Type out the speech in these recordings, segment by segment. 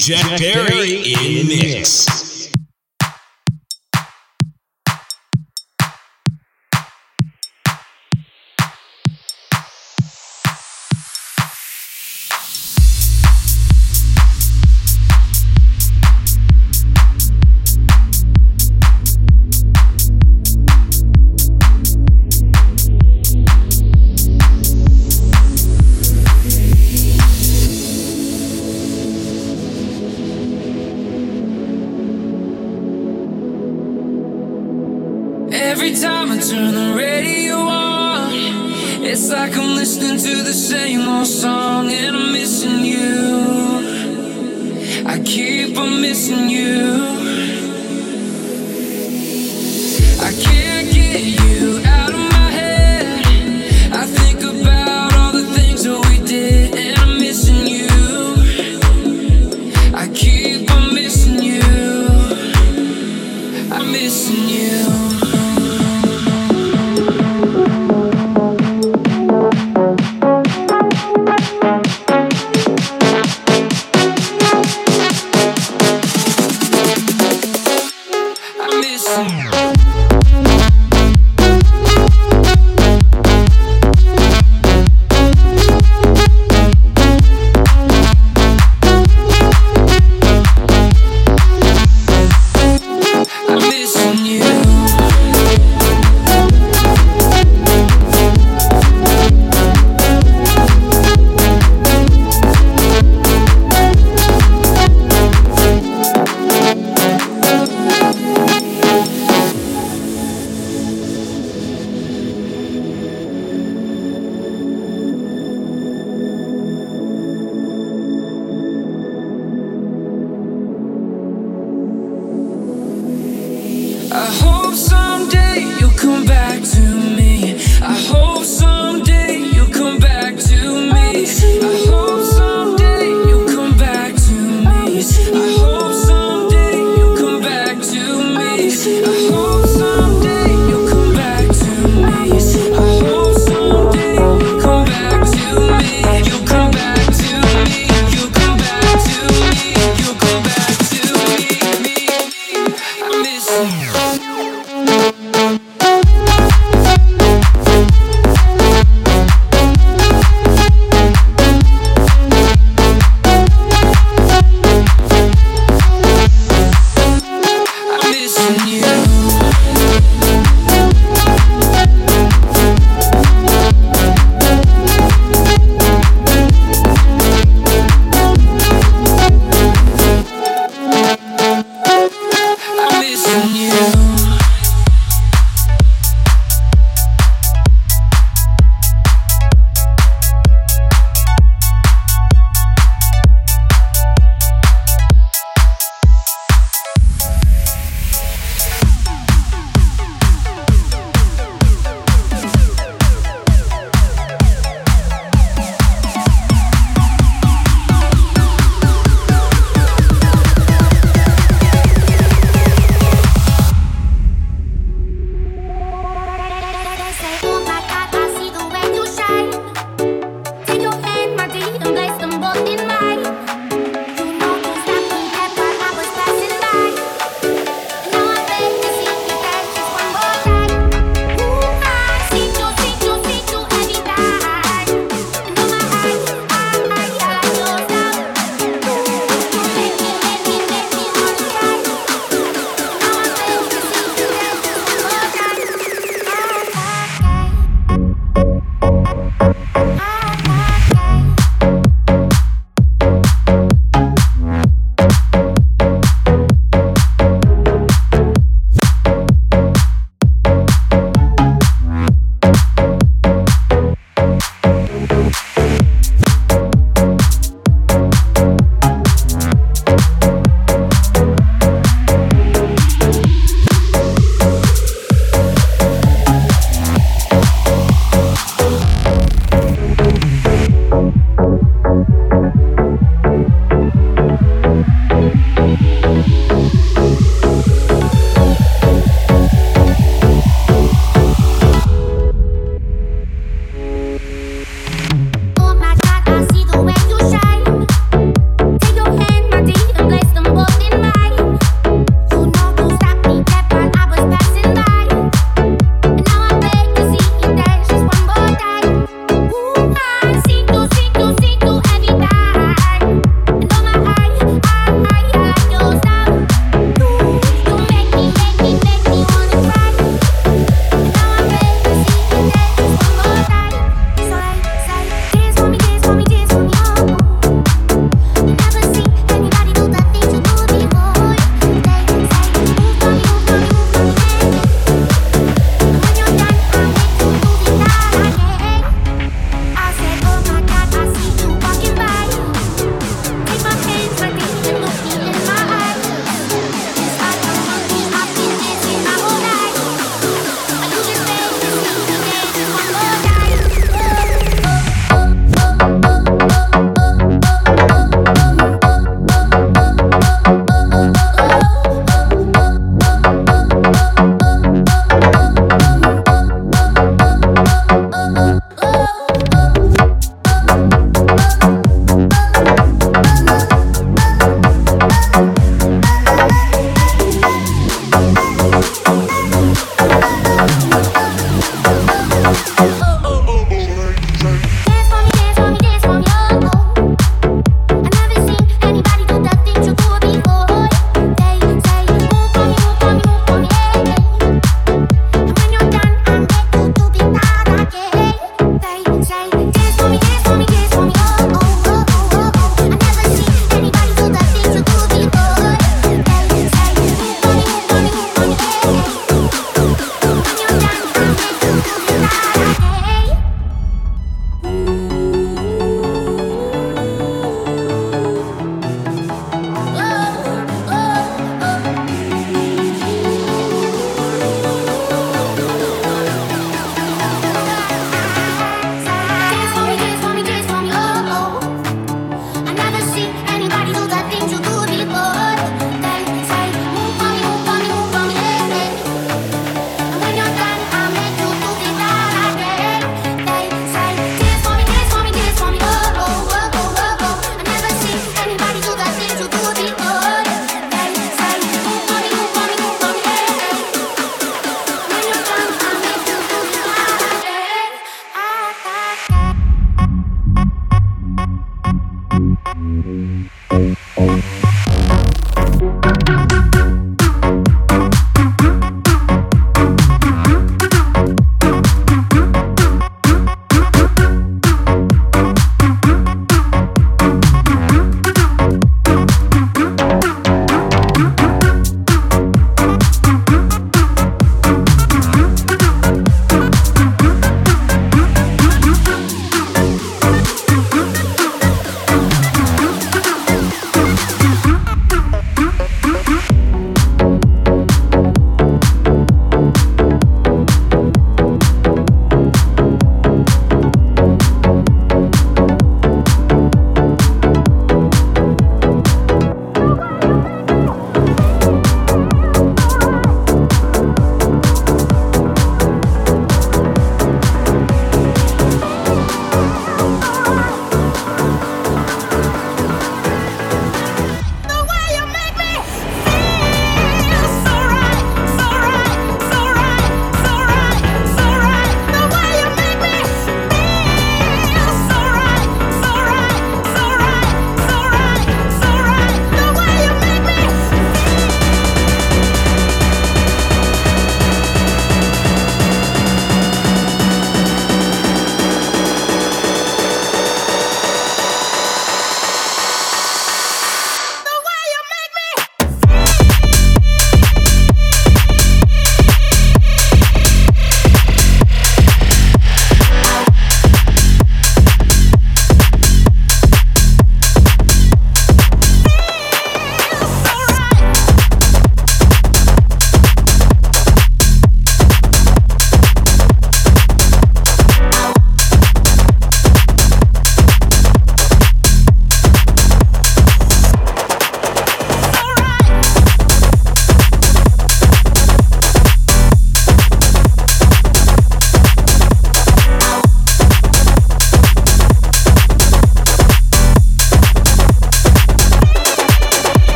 Jack Perry in mix. Every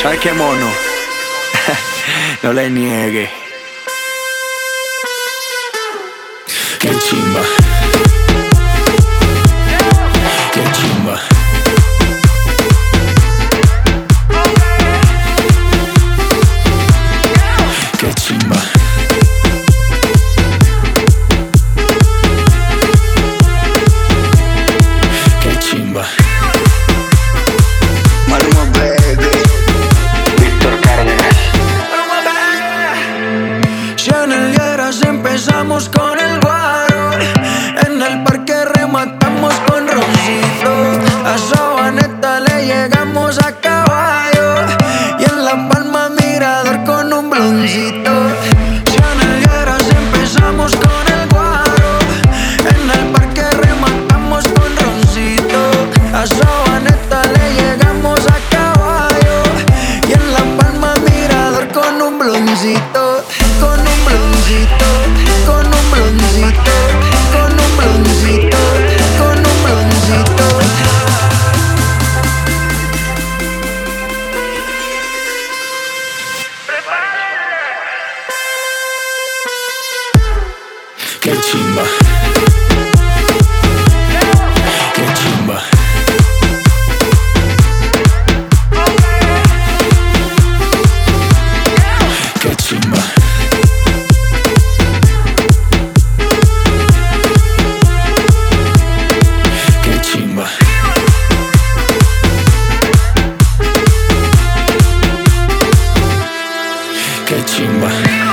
¿Sabes che mono? Non le nieghe. Qué chimba.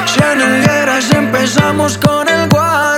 noche en el empezamos con el guay.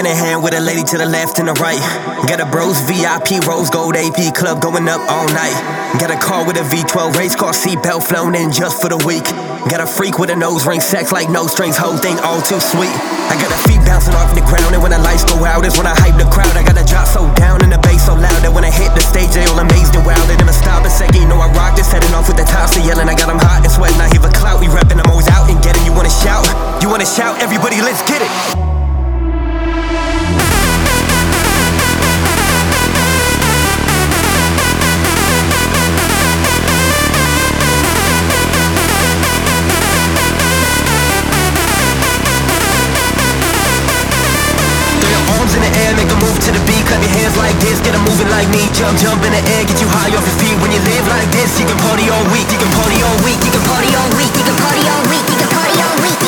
In a hand with a lady to the left and the right. Got a bros VIP rose gold AP club going up all night. Got a car with a V12 race car seatbelt flown in just for the week. Got a freak with a nose ring, sex like no strings, whole thing all too sweet. I got a feet bouncing off the ground, and when the lights go out, is when I hype the crowd. I got a drop so down and the bass so loud that when I hit the stage, they all amazed and wild. They never stop a second, you know I rock this, heading off with the tops, they yelling. I got them hot and sweating, I hear a clout, we repping, I'm always out and getting. You wanna shout? You wanna shout? Everybody, let's get it. Get them moving like me. Jump, jump in the air, get you high off your feet. When you live like this, you can party all week, you can party all week, you can party all week, you can party all week, you can party all week,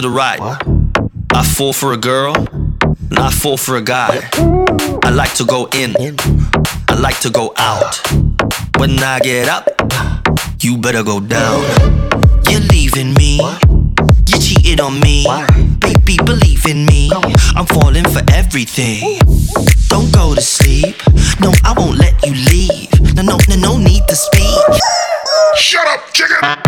to the right. What? I fall for a girl, and I fall for a guy. I like to go in, I like to go out. When I get up, you better go down. You're leaving me, you cheated on me. Baby, believe in me, I'm falling for everything. Don't go to sleep, no, I won't let you leave. No, no, no, no need to speak. Shut up, chicken!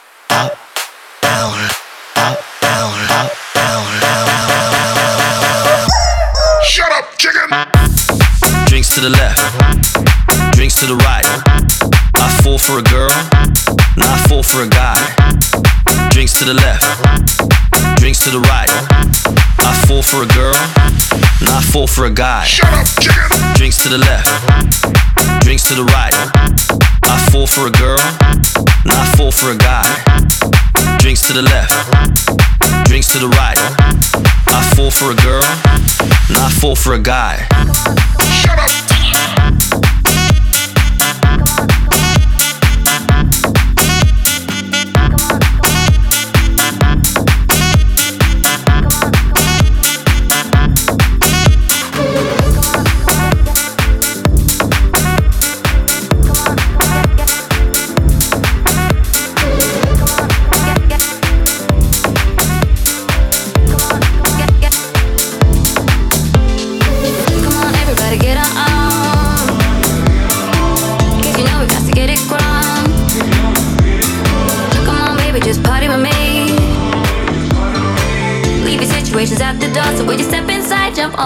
to the left, drinks to the right. I fall for a girl, not fall for a guy. Drinks to the left, drinks to the right. I fall for a girl, not fall for a guy. Drinks to the left, drinks to the right. I fall for a girl, not fall for a guy. Drinks to the left, drinks to the right. I fall for a girl, not fall for a guy. Shut up.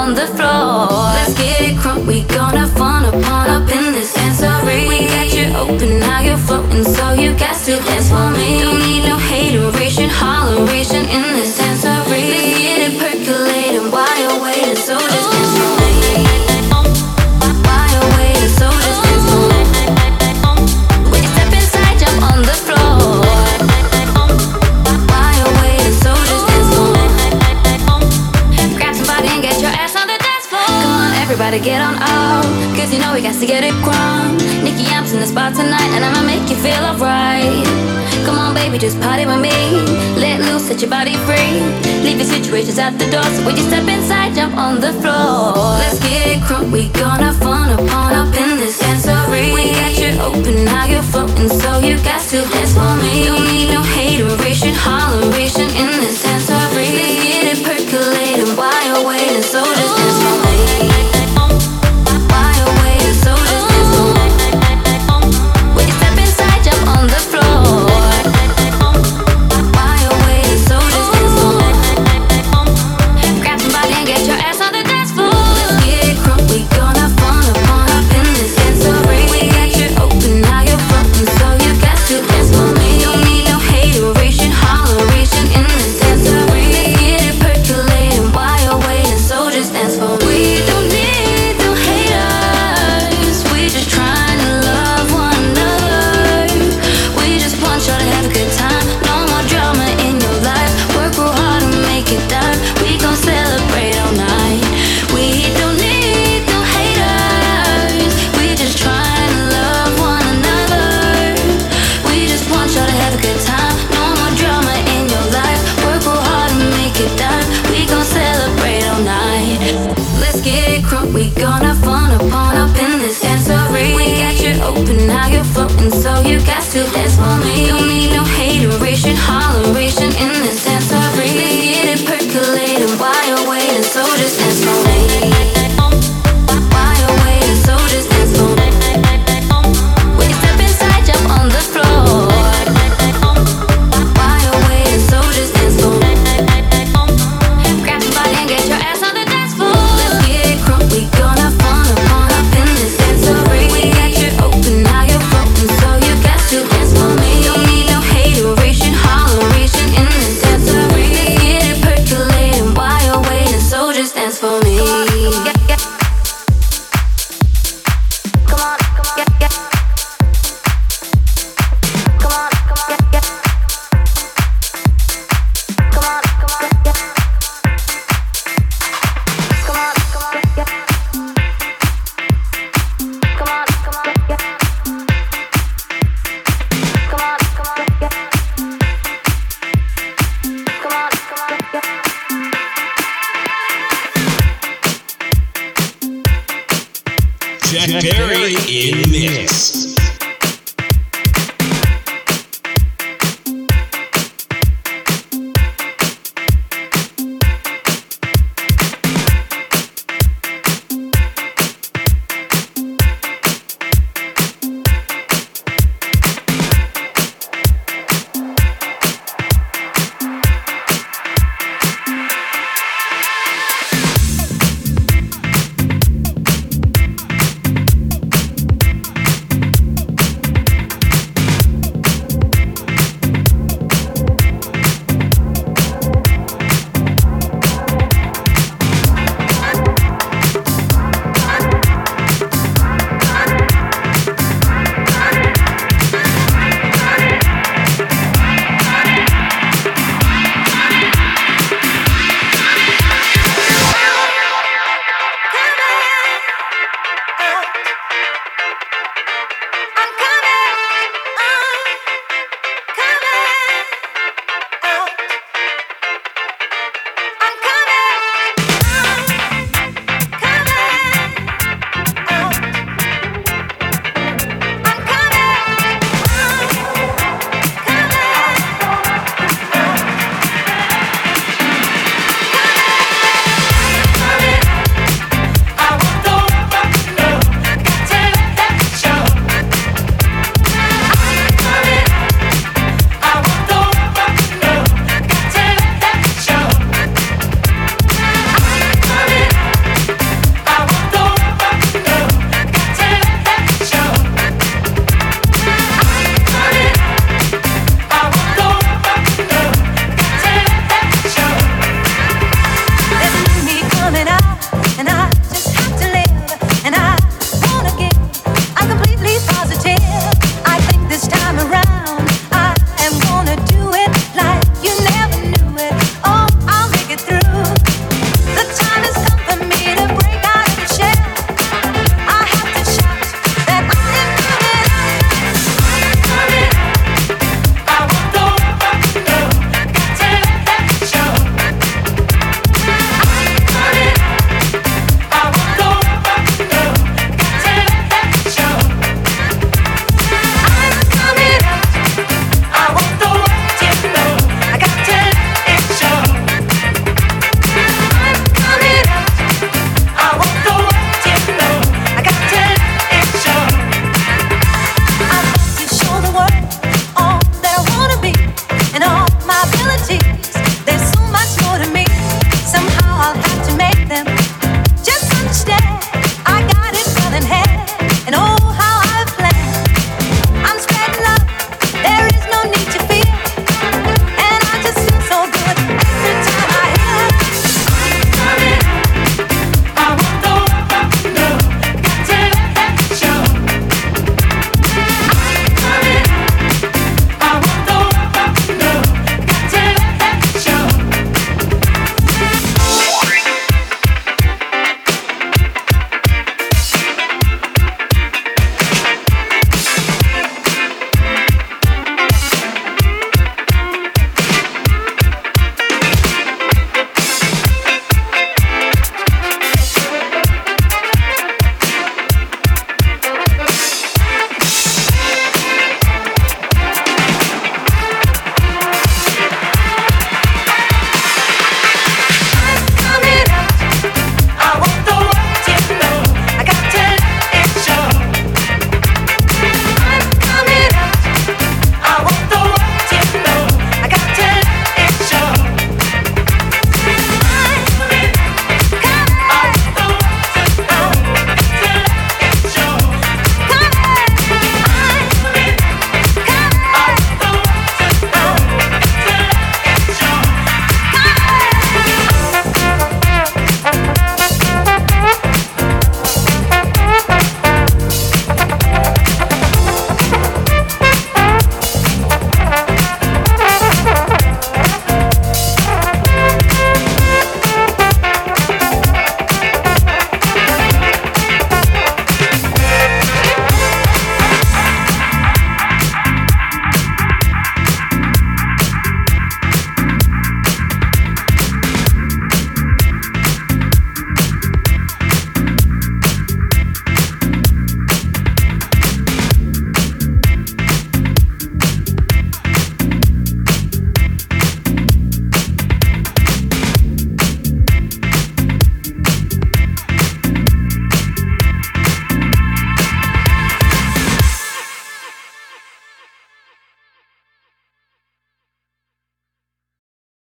on the floor. Party with me, let loose, set your body free. Leave your situations at the door. So when you step inside, jump on the floor. Let's get crunk, we gonna fun upon up in this sensory. We got you open, now you're floating, so you got to dance for me. Don't need no hater.